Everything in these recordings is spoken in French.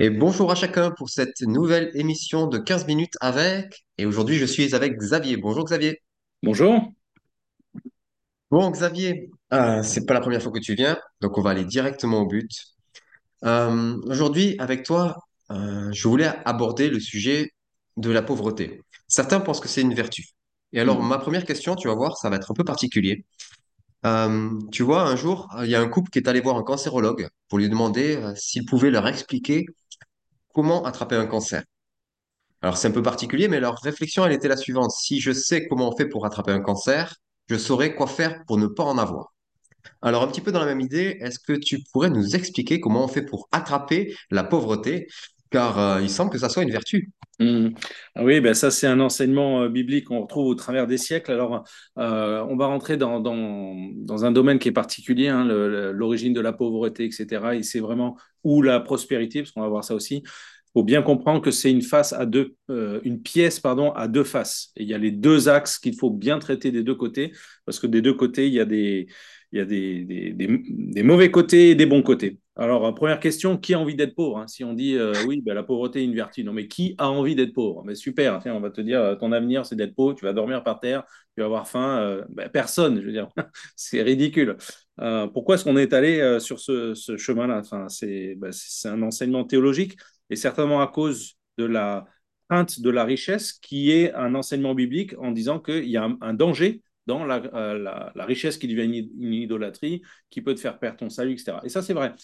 Et bonjour à chacun pour cette nouvelle émission de 15 minutes avec. Et aujourd'hui, je suis avec Xavier. Bonjour Xavier. Bonjour. Bon Xavier, euh, c'est pas la première fois que tu viens, donc on va aller directement au but. Euh, aujourd'hui, avec toi, euh, je voulais aborder le sujet de la pauvreté. Certains pensent que c'est une vertu. Et alors, Mhm. ma première question, tu vas voir, ça va être un peu particulier. Euh, tu vois, un jour, il y a un couple qui est allé voir un cancérologue pour lui demander euh, s'il pouvait leur expliquer comment attraper un cancer. Alors, c'est un peu particulier, mais leur réflexion, elle était la suivante. Si je sais comment on fait pour attraper un cancer, je saurais quoi faire pour ne pas en avoir. Alors, un petit peu dans la même idée, est-ce que tu pourrais nous expliquer comment on fait pour attraper la pauvreté? Car euh, il semble que ça soit une vertu. Mhm. Ah Oui, ben ça c'est un enseignement euh, biblique qu'on retrouve au travers des siècles. Alors, euh, on va rentrer dans, dans, un domaine qui est particulier, hein, l'origine de la pauvreté, etc. Et c'est vraiment où la prospérité, parce qu'on va voir ça aussi. Il faut bien comprendre que c'est une face à deux, une pièce pardon à deux faces. Et il y a les deux axes qu'il faut bien traiter des deux côtés, parce que des deux côtés il y a des il y a des, des, des mauvais côtés et des bons côtés. Alors, première question, qui a envie d'être pauvre hein? Si on dit euh, oui, ben, la pauvreté est une vertu, non, mais qui a envie d'être pauvre? Mais Super, tiens, on va te dire, euh, ton avenir, c'est d'être pauvre, tu vas dormir par terre, tu vas avoir faim. Euh, ben, personne, je veux dire, c'est ridicule. Euh, pourquoi est-ce qu'on est allé euh, sur ce, ce chemin-là? Enfin, C'est ben, un enseignement théologique, et certainement à cause de la crainte de la richesse, qui est un enseignement biblique en disant qu'il y a un, un danger dans la, euh, la, la, richesse qui devient une, une, idolâtrie, qui peut te faire perdre ton salut, etc. Et ça, c'est vrai.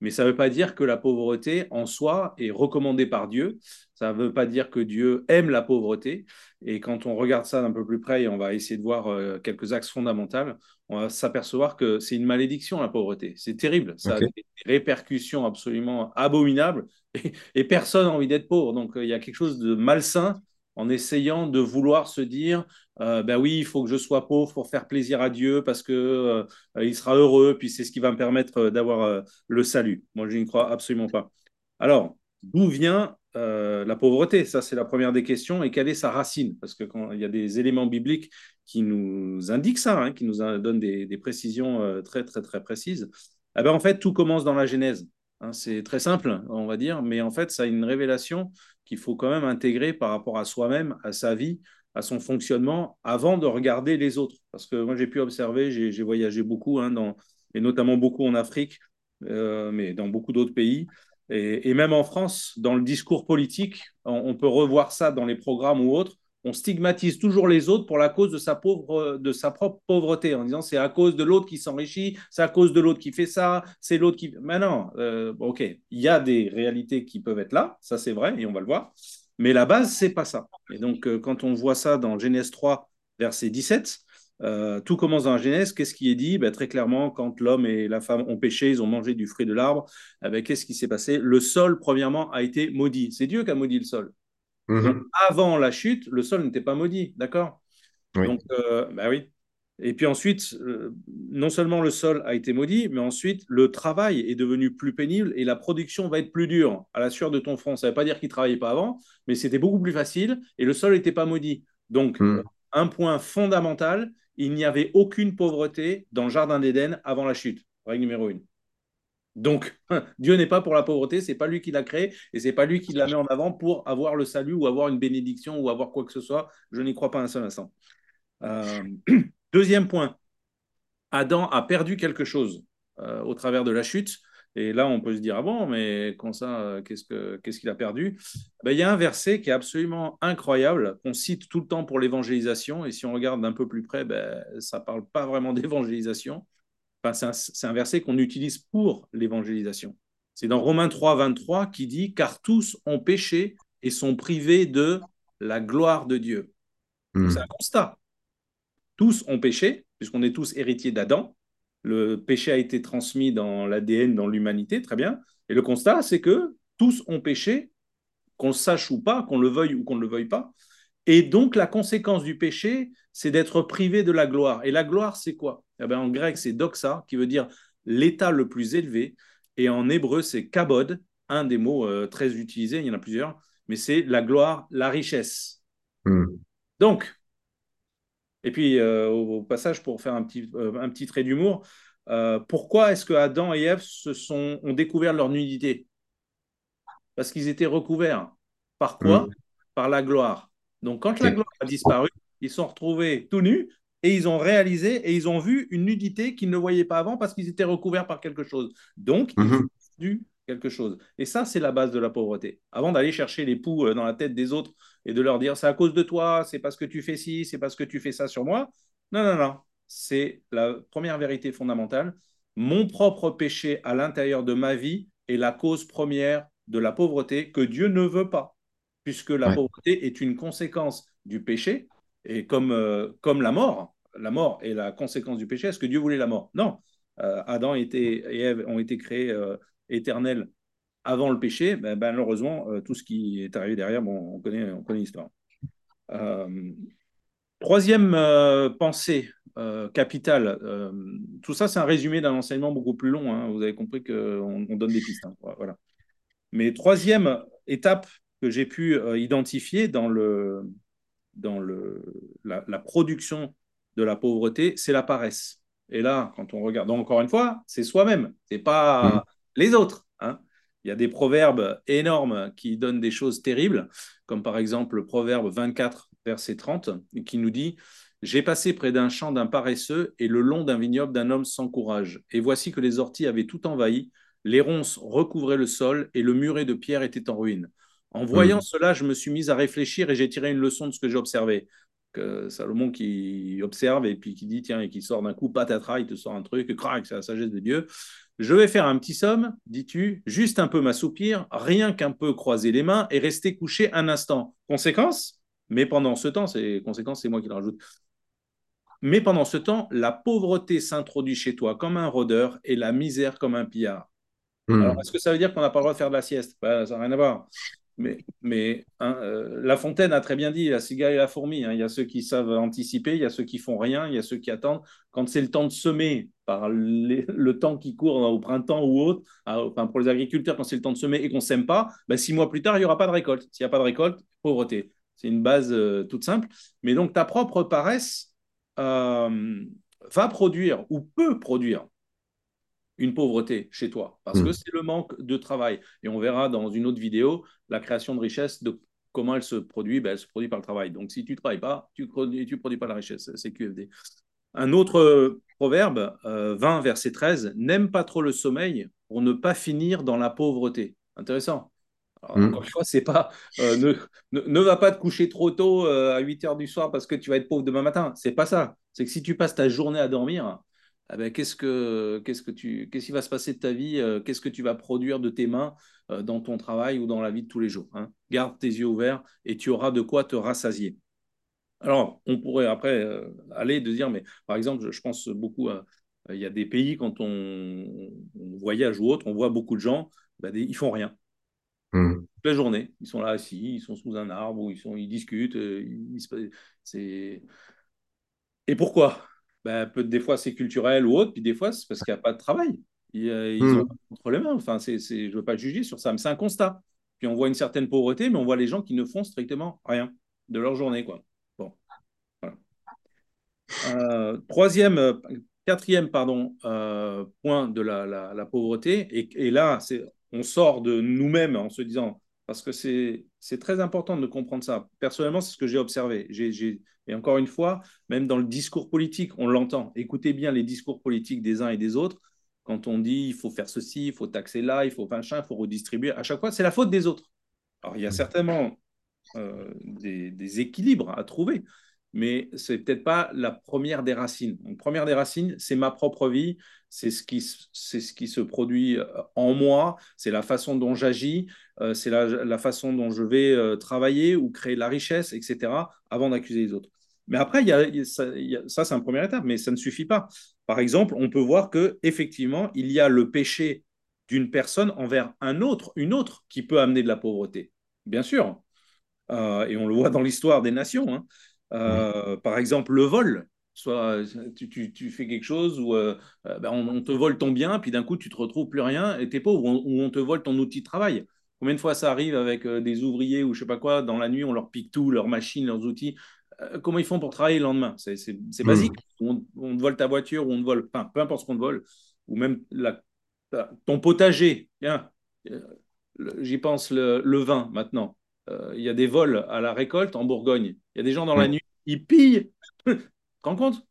Mais ça ne veut pas dire que la pauvreté en soi est recommandée par Dieu. Ça ne veut pas dire que Dieu aime la pauvreté. Et quand on regarde ça d'un peu plus près et on va essayer de voir euh, quelques axes fondamentaux, on va s'apercevoir que c'est une malédiction, la pauvreté. C'est terrible. Ça a des répercussions absolument abominables et, et personne n'a envie d'être pauvre. Donc il y a quelque chose de malsain en essayant de vouloir se dire euh, ben oui, il faut que je sois pauvre pour faire plaisir à Dieu parce que euh, il sera heureux, puis c'est ce qui va me permettre d'avoir euh, le salut. Moi, je n'y crois absolument pas. Alors, d'où vient la pauvreté? Ça, c'est la première des questions. Et quelle est sa racine? Parce que quand il y a des éléments bibliques qui nous indiquent ça, hein, qui nous donnent des, précisions très, très, très précises. Eh ben, en fait, tout commence dans la Genèse. Hein, c'est très simple, on va dire, mais en fait, ça a une révélation qu'il faut quand même intégrer par rapport à soi-même, à sa vie, à son fonctionnement, avant de regarder les autres. Parce que moi, j'ai pu observer, j'ai voyagé beaucoup, hein, dans, et notamment beaucoup en Afrique, euh, mais dans beaucoup d'autres pays. Et, même en France, dans le discours politique, on, peut revoir ça dans les programmes ou autres. On stigmatise toujours les autres pour la cause de sa, pauvre, de sa propre pauvreté, en disant c'est à cause de l'autre qui s'enrichit, c'est à cause de l'autre qui fait ça, c'est l'autre qui. Mais non, euh, ok, il y a des réalités qui peuvent être là, ça c'est vrai, et on va le voir. Mais la base, c'est pas ça. Et donc, euh, quand on voit ça dans Genèse 3, verset 17, euh, tout commence dans la Genèse. Qu'est-ce qui est dit? Ben, Très clairement, quand l'homme et la femme ont péché, ils ont mangé du fruit de l'arbre. Eh ben, Qu'est-ce qui s'est passé? Le sol, premièrement, a été maudit. C'est Dieu qui a maudit le sol. Mhm. avant la chute, le sol n'était pas maudit, d'accord? Oui. Donc, euh, bah oui. Et puis ensuite, euh, non seulement le sol a été maudit, mais ensuite le travail est devenu plus pénible et la production va être plus dure à la sueur de ton front. Ça ne veut pas dire qu'il ne travaillait pas avant, mais c'était beaucoup plus facile et le sol n'était pas maudit. Donc, Mhm. un point fondamental, il n'y avait aucune pauvreté dans le jardin d'Éden avant la chute. Règle numéro une. Donc, Dieu n'est pas pour la pauvreté, c'est pas lui qui l'a créé et c'est pas lui qui la met en avant pour avoir le salut ou avoir une bénédiction ou avoir quoi que ce soit. Je n'y crois pas un seul instant. Euh, deuxième point, Adam a perdu quelque chose euh, au travers de la chute. Et là, on peut se dire, ah bon, mais ça, euh, qu'est-ce qu'il qu qu a perdu? Ben, Il y a un verset qui est absolument incroyable, qu'on cite tout le temps pour l'évangélisation. Et si on regarde d'un peu plus près, ben, ça ne parle pas vraiment d'évangélisation. Enfin, c'est un, un, verset qu'on utilise pour l'évangélisation. C'est dans Romains 3, 23 qui dit, car tous ont péché et sont privés de la gloire de Dieu. C'est un constat tous ont péché, puisqu'on est tous héritiers d'Adam. Le péché a été transmis dans l'ADN, dans l'humanité, très bien. Et le constat, c'est que tous ont péché, qu'on le sache ou pas, qu'on le veuille ou qu'on ne le veuille pas. Et donc, la conséquence du péché, c'est d'être privé de la gloire. Et la gloire, c'est quoi? Eh bien, En grec, c'est doxa, qui veut dire l'état le plus élevé. Et en hébreu, c'est kabod, un des mots euh, très utilisés, il y en a plusieurs, mais c'est la gloire, la richesse. Mhm. Donc, et puis, euh, au, au, passage, pour faire un petit, euh, un petit trait d'humour, pourquoi est-ce que Adam et Ève se sont, ont découvert leur nudité? Parce qu'ils étaient recouverts. Par quoi? Mhm. Par la gloire. Donc, quand la gloire a disparu, ils sont retrouvés tout nus et ils ont réalisé et ils ont vu une nudité qu'ils ne voyaient pas avant parce qu'ils étaient recouverts par quelque chose. Donc, il faut Mhm. du quelque chose. Et ça, c'est la base de la pauvreté. Avant d'aller chercher les poux euh, dans la tête des autres et de leur dire c'est à cause de toi, c'est parce que tu fais ci, c'est parce que tu fais ça sur moi. Non, non, non. C'est la première vérité fondamentale. Mon propre péché à l'intérieur de ma vie est la cause première de la pauvreté que Dieu ne veut pas, puisque la Ouais. pauvreté est une conséquence du péché, et comme, euh, comme la mort, la mort est la conséquence du péché. Est-ce que Dieu voulait la mort? Non. Euh, Adam était, et Ève ont été créés euh, éternels avant le péché. Ben, malheureusement, tout ce qui est arrivé derrière, bon, on connaît, on connaît l'histoire. Troisième pensée capitale, tout ça c'est un résumé d'un enseignement beaucoup plus long. hein. Vous avez compris qu'on on donne des pistes. hein. Voilà. Mais troisième étape que j'ai pu identifier dans, le, dans le, la, la production de la pauvreté, c'est la paresse. Et là, quand on regarde, donc encore une fois, c'est soi-même, c'est pas les autres. hein. Il y a des proverbes énormes qui donnent des choses terribles, comme par exemple le proverbe 24, verset 30, qui nous dit J'ai passé près d'un champ d'un paresseux et le long d'un vignoble d'un homme sans courage. Et voici que les orties avaient tout envahi, les ronces recouvraient le sol et le muret de pierre était en ruine. En voyant Mhm. cela, je me suis mis à réfléchir et j'ai tiré une leçon de ce que j'ai observé. Que Salomon qui observe et puis qui dit tiens et qui sort d'un coup patatras, il te sort un truc, crac, c'est la sagesse de Dieu. Je vais faire un petit somme, dis-tu, juste un peu m'assoupir, rien qu'un peu croiser les mains et rester couché un instant. Conséquence Mais pendant ce temps, c'est conséquence, c'est moi qui le rajoute. Mais pendant ce temps, la pauvreté s'introduit chez toi comme un rôdeur et la misère comme un pillard. Alors, Mhm. est-ce que ça veut dire qu'on n'a pas le droit de faire de la sieste? Ben, Ça n'a rien à voir. Mais, mais hein, euh, La Fontaine a très bien dit, la cigale et la fourmi. hein. Il y a ceux qui savent anticiper, il y a ceux qui font rien, il y a ceux qui attendent. Quand c'est le temps de semer, par le temps qui court au printemps ou autre, pour les agriculteurs, quand c'est le temps de semer et qu'on ne sème pas, ben, six mois plus tard, il n'y aura pas de récolte. S'il n'y a pas de récolte, pauvreté. C'est une base euh, toute simple. Mais donc, ta propre paresse euh, va produire ou peut produire une pauvreté chez toi, parce que Mhm. c'est le manque de travail. Et on verra dans une autre vidéo la création de richesse, de comment elle se produit. Ben, elle se produit par le travail. Donc, si tu ne travailles pas, tu ne produis, tu produis pas la richesse. C'est QFD. Un autre euh, proverbe, euh, 20, verset 13, N'aime pas trop le sommeil pour ne pas finir dans la pauvreté. Intéressant. Alors, encore une fois, c'est pas euh, ne, ne, ne va pas te coucher trop tôt euh, à 8 heures du soir parce que tu vas être pauvre demain matin. C'est pas ça. C'est que si tu passes ta journée à dormir, eh ben, qu'est-ce que qu'est-ce que tu qu'est-ce qui va se passer de ta vie euh, Qu'est-ce que tu vas produire de tes mains euh, dans ton travail ou dans la vie de tous les jours hein? Garde tes yeux ouverts et tu auras de quoi te rassasier. Alors, on pourrait après euh, aller de dire, mais par exemple, je, je pense beaucoup à il y a des pays quand on, on voyage ou autre, on voit beaucoup de gens, ben, des, ils font rien Mhm. toute la journée. Ils sont là assis, ils sont sous un arbre, ou ils, sont, ils discutent. ils. Et pourquoi? Ben, peut, Des fois, c'est culturel ou autre, puis des fois, c'est parce qu'il n'y a pas de travail. Ils, euh, ils ont Mhm. entre les mains. Enfin, c'est, je ne veux pas juger sur ça, mais c'est un constat. Puis on voit une certaine pauvreté, mais on voit les gens qui ne font strictement rien de leur journée. Quoi. Bon, voilà. Euh, troisième, euh, quatrième pardon, euh, point de la, la, la pauvreté, et, et là, on sort de nous-mêmes en se disant, parce que c'est, très important de comprendre ça. Personnellement, c'est ce que j'ai observé. J'ai, et encore une fois, même dans le discours politique, on l'entend. Écoutez bien les discours politiques des uns et des autres. Quand on dit il faut faire ceci, il faut taxer là, il faut machin, il faut redistribuer, à chaque fois, c'est la faute des autres. Alors, il y a certainement euh, des, équilibres à trouver mais c'est peut-être pas la première des racines. Donc, première des racines, c'est ma propre vie, c'est ce qui, ce qui se produit euh, en moi, c'est la façon dont j'agis, euh, c'est la, façon dont je vais travailler ou créer de la richesse, etc., avant d'accuser les autres. Mais après, il y a, ça, c'est une première étape, mais ça ne suffit pas. Par exemple, on peut voir que effectivement, il y a le péché d'une personne envers un autre, une autre, qui peut amener de la pauvreté. Bien sûr. Euh, et on le voit dans l'histoire des nations. Hein. Euh, par exemple, le vol. Soit tu, tu, tu fais quelque chose où euh, ben on, on, te vole ton bien, puis d'un coup tu te retrouves plus rien et t'es pauvre, ou on, on, te vole ton outil de travail. Combien de fois ça arrive avec des ouvriers ou je sais pas quoi, dans la nuit on leur pique tout, leurs machines, leurs outils. Euh, comment ils font pour travailler le lendemain? C'est basique. On, on, te vole ta voiture ou on te vole, enfin peu importe ce qu'on te vole, ou même la, ton potager. Tiens, j'y pense, le, le, vin maintenant. Euh, il y a des vols à la récolte en Bourgogne. Il y a des gens dans la nuit, ils pillent. tu te rends compte?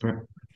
Tu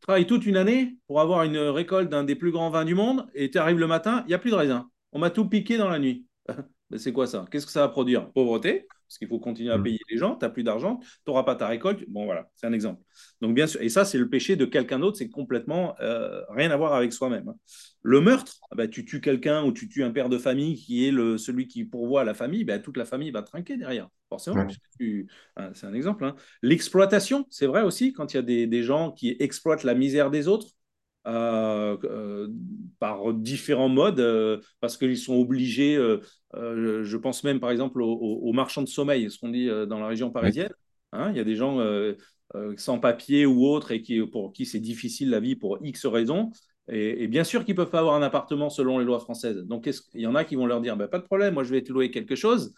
travailles toute une année pour avoir une récolte d'un des plus grands vins du monde et tu arrives le matin, il n'y a plus de raisin. On m'a tout piqué dans la nuit. c'est quoi ça? Qu'est-ce que ça va produire? Pauvreté, parce qu'il faut continuer à payer les gens, tu n'as plus d'argent, tu n'auras pas ta récolte. Bon, voilà, c'est un exemple. Donc, bien sûr, et ça, c'est le péché de quelqu'un d'autre, c'est complètement euh, rien à voir avec soi-même. Le meurtre, bah, tu tues quelqu'un ou tu tues un père de famille qui est le, celui qui pourvoit la famille, bah, toute la famille va trinquer derrière, forcément. Hein, c'est un exemple. Hein. L'exploitation, c'est vrai aussi, quand il y a des, des gens qui exploitent la misère des autres, euh, euh, par différents modes, euh, parce qu'ils sont obligés, je pense même par exemple aux, marchands de sommeil, ce qu'on dit dans la région parisienne. Hein, il y a des gens sans papier ou autres et qui, pour qui c'est difficile la vie pour X raisons. Et, bien sûr qu'ils peuvent pas avoir un appartement selon les lois françaises. Donc il y en a qui vont leur dire bah, pas de problème, moi je vais te louer quelque chose.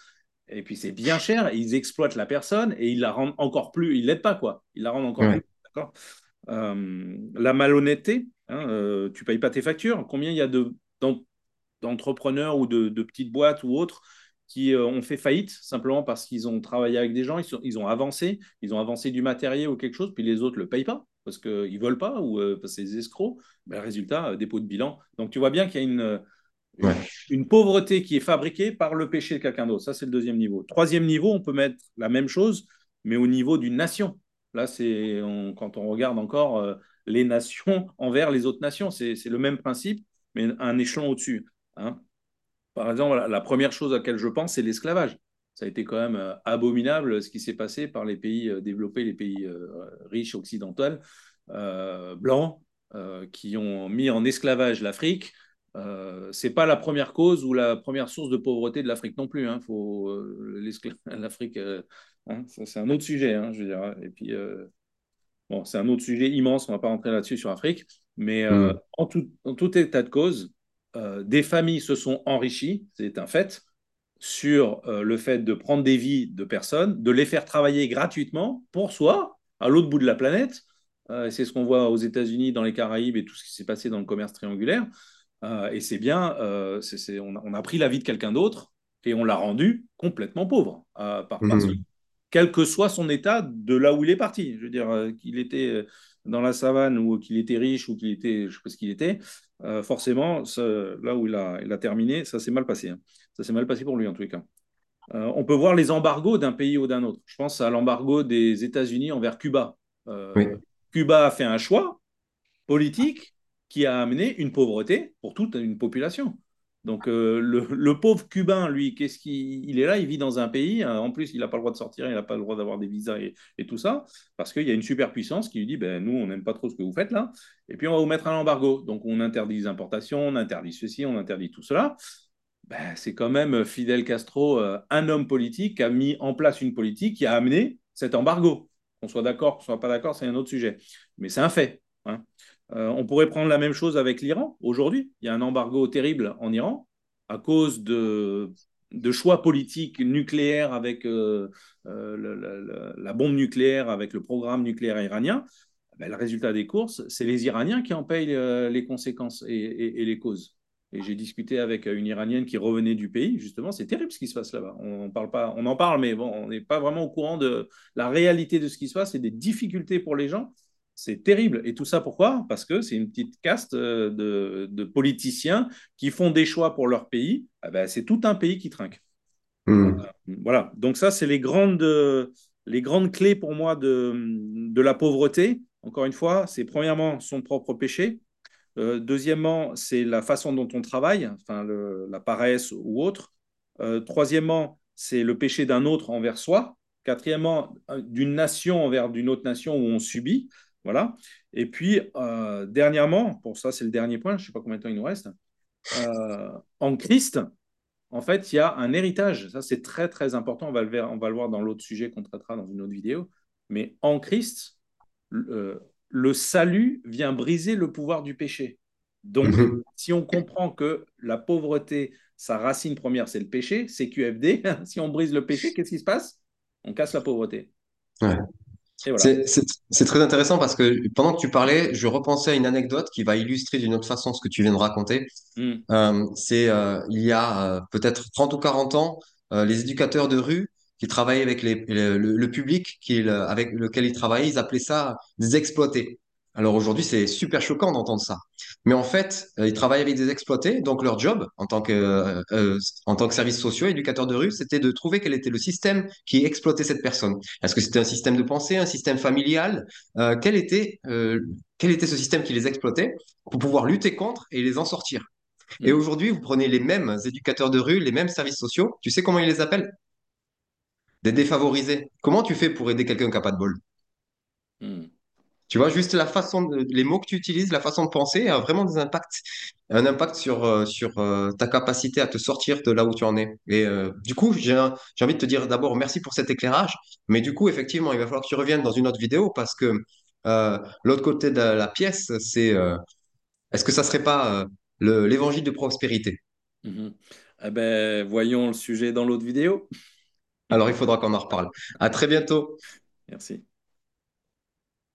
Et puis c'est bien cher, et ils exploitent la personne et ils la rendent encore plus, ils l'aident pas quoi, ils la rendent encore plus. D'accord la malhonnêteté, Hein, euh, tu payes pas tes factures. Combien il y a d'entrepreneurs ou de, petites boîtes ou autres qui euh, ont fait faillite simplement parce qu'ils ont travaillé avec des gens, ils, ont avancé, ils ont avancé du matériel ou quelque chose, puis les autres ne le payent pas parce qu'ils ne veulent pas ou euh, parce que c'est des escrocs. Ben, résultat, dépôt de bilan. Donc tu vois bien qu'il y a une, une, pauvreté qui est fabriquée par le péché de quelqu'un d'autre. Ça, c'est le deuxième niveau. Troisième niveau, on peut mettre la même chose, mais au niveau d'une nation. Là, c'est quand on regarde encore les nations envers les autres nations. C'est le même principe, mais un échelon au-dessus. Hein. Par exemple, la première chose à laquelle je pense, c'est l'esclavage. Ça a été quand même euh, abominable ce qui s'est passé par les pays euh, développés, les pays euh, riches occidentaux, blancs, qui ont mis en esclavage l'Afrique. Euh, c'est pas la première cause ou la première source de pauvreté de l'Afrique non plus. Hein. L'Afrique, hein, c'est un autre sujet. Je veux dire. Et puis Bon, c'est un autre sujet immense, on ne va pas rentrer là-dessus sur Afrique, mais euh, mm. en, tout, état de cause, euh, des familles se sont enrichies, c'est un fait, sur euh, le fait de prendre des vies de personnes, de les faire travailler gratuitement pour soi, à l'autre bout de la planète. c'est ce qu'on voit aux États-Unis, dans les Caraïbes et tout ce qui s'est passé dans le commerce triangulaire. et c'est bien, on, a, pris la vie de quelqu'un d'autre et on l'a rendu complètement pauvre par, mm quel que soit son état de là où il est parti. Je veux dire, euh, qu'il était euh, dans la savane ou qu'il était riche ou qu'il était, je ne sais pas ce qu'il était, euh, forcément, là où il a, il a, terminé, ça s'est mal passé. Hein. Ça s'est mal passé pour lui en tous les cas. on peut voir les embargos d'un pays ou d'un autre. Je pense à l'embargo des États-Unis envers Cuba. Cuba a fait un choix politique qui a amené une pauvreté pour toute une population. Donc euh, le, pauvre Cubain, lui, qu'est-ce qu'il il est là, il vit dans un pays, hein, en plus il n'a pas le droit de sortir, il n'a pas le droit d'avoir des visas et, tout ça, parce qu'il y a une superpuissance qui lui dit, ben, nous, on n'aime pas trop ce que vous faites là, et puis on va vous mettre un embargo. Donc on interdit les importations, on interdit ceci, on interdit tout cela. Ben, c'est quand même Fidel Castro, euh, un homme politique, qui a mis en place une politique qui a amené cet embargo. Qu'on soit d'accord, qu'on soit pas d'accord, c'est un autre sujet. Mais c'est un fait. Hein. Euh, on pourrait prendre la même chose avec l'Iran. Aujourd'hui, il y a un embargo terrible en Iran à cause de, choix politiques nucléaires avec euh, euh, la, bombe nucléaire, avec le programme nucléaire iranien. Ben, le résultat des courses, c'est les Iraniens qui en payent les conséquences et, les causes. Et j'ai discuté avec une Iranienne qui revenait du pays, justement, c'est terrible ce qui se passe là-bas. On, parle pas, on en parle, mais bon, on n'est pas vraiment au courant de la réalité de ce qui se passe et des difficultés pour les gens c'est terrible. Et tout ça, pourquoi? Parce que c'est une petite caste euh, de, politiciens qui font des choix pour leur pays. Ah ben, c'est tout un pays qui trinque. Hmm. Voilà. Donc ça, c'est les grandes, les grandes clés pour moi de, de la pauvreté. Encore une fois, c'est premièrement son propre péché. Euh, deuxièmement, c'est la façon dont on travaille, enfin la paresse ou autre. Euh, troisièmement, c'est le péché d'un autre envers soi. Quatrièmement, d'une nation envers d'une autre nation où on subit. Voilà. Et puis, euh, dernièrement, pour ça, c'est le dernier point, je ne sais pas combien de temps il nous reste, euh, en Christ, en fait, il y a un héritage. Ça, c'est très, très important. On va le, on va le voir dans l'autre sujet qu'on traitera dans une autre vidéo. Mais en Christ, le, le salut vient briser le pouvoir du péché. Donc, mhm. si on comprend que la pauvreté, sa racine première, c'est le péché, c'est QFD, si on brise le péché, qu'est-ce qui se passe? On casse la pauvreté. Ouais. Voilà. C'est très intéressant parce que pendant que tu parlais, je repensais à une anecdote qui va illustrer d'une autre façon ce que tu viens de raconter. Mm, Euh, c'est euh, il y a euh, peut-être 30 ou 40 ans, les éducateurs de rue qui travaillaient avec les, le, public qui, avec lequel ils travaillaient, ils appelaient ça des exploités. Alors aujourd'hui, c'est super choquant d'entendre ça. Mais en fait, euh, ils travaillaient avec des exploités, donc leur job en tant que, euh, euh, en tant que services sociaux, éducateurs de rue, c'était de trouver quel était le système qui exploitait cette personne. Est-ce que c'était un système de pensée, un système familial? Euh, quel était, euh, quel était ce système qui les exploitait pour pouvoir lutter contre et les en sortir? Et mm, aujourd'hui, vous prenez les mêmes éducateurs de rue, les mêmes services sociaux. Tu sais comment ils les appellent? Des défavorisés. Comment tu fais pour aider quelqu'un qui n'a pas de bol? Tu vois, juste la façon, de- les mots que tu utilises, la façon de penser a vraiment des impacts, un impact sur, euh, sur euh, ta capacité à te sortir de là où tu en es. Et euh, du coup, j'ai envie de te dire d'abord merci pour cet éclairage, mais du coup, effectivement, il va falloir que tu reviennes dans une autre vidéo parce que l'autre côté de la pièce, c'est est-ce que ça serait pas le- l'évangile de prospérité? mhm. Eh ben, voyons le sujet dans l'autre vidéo. Alors, il faudra qu'on en reparle. À très bientôt. Merci.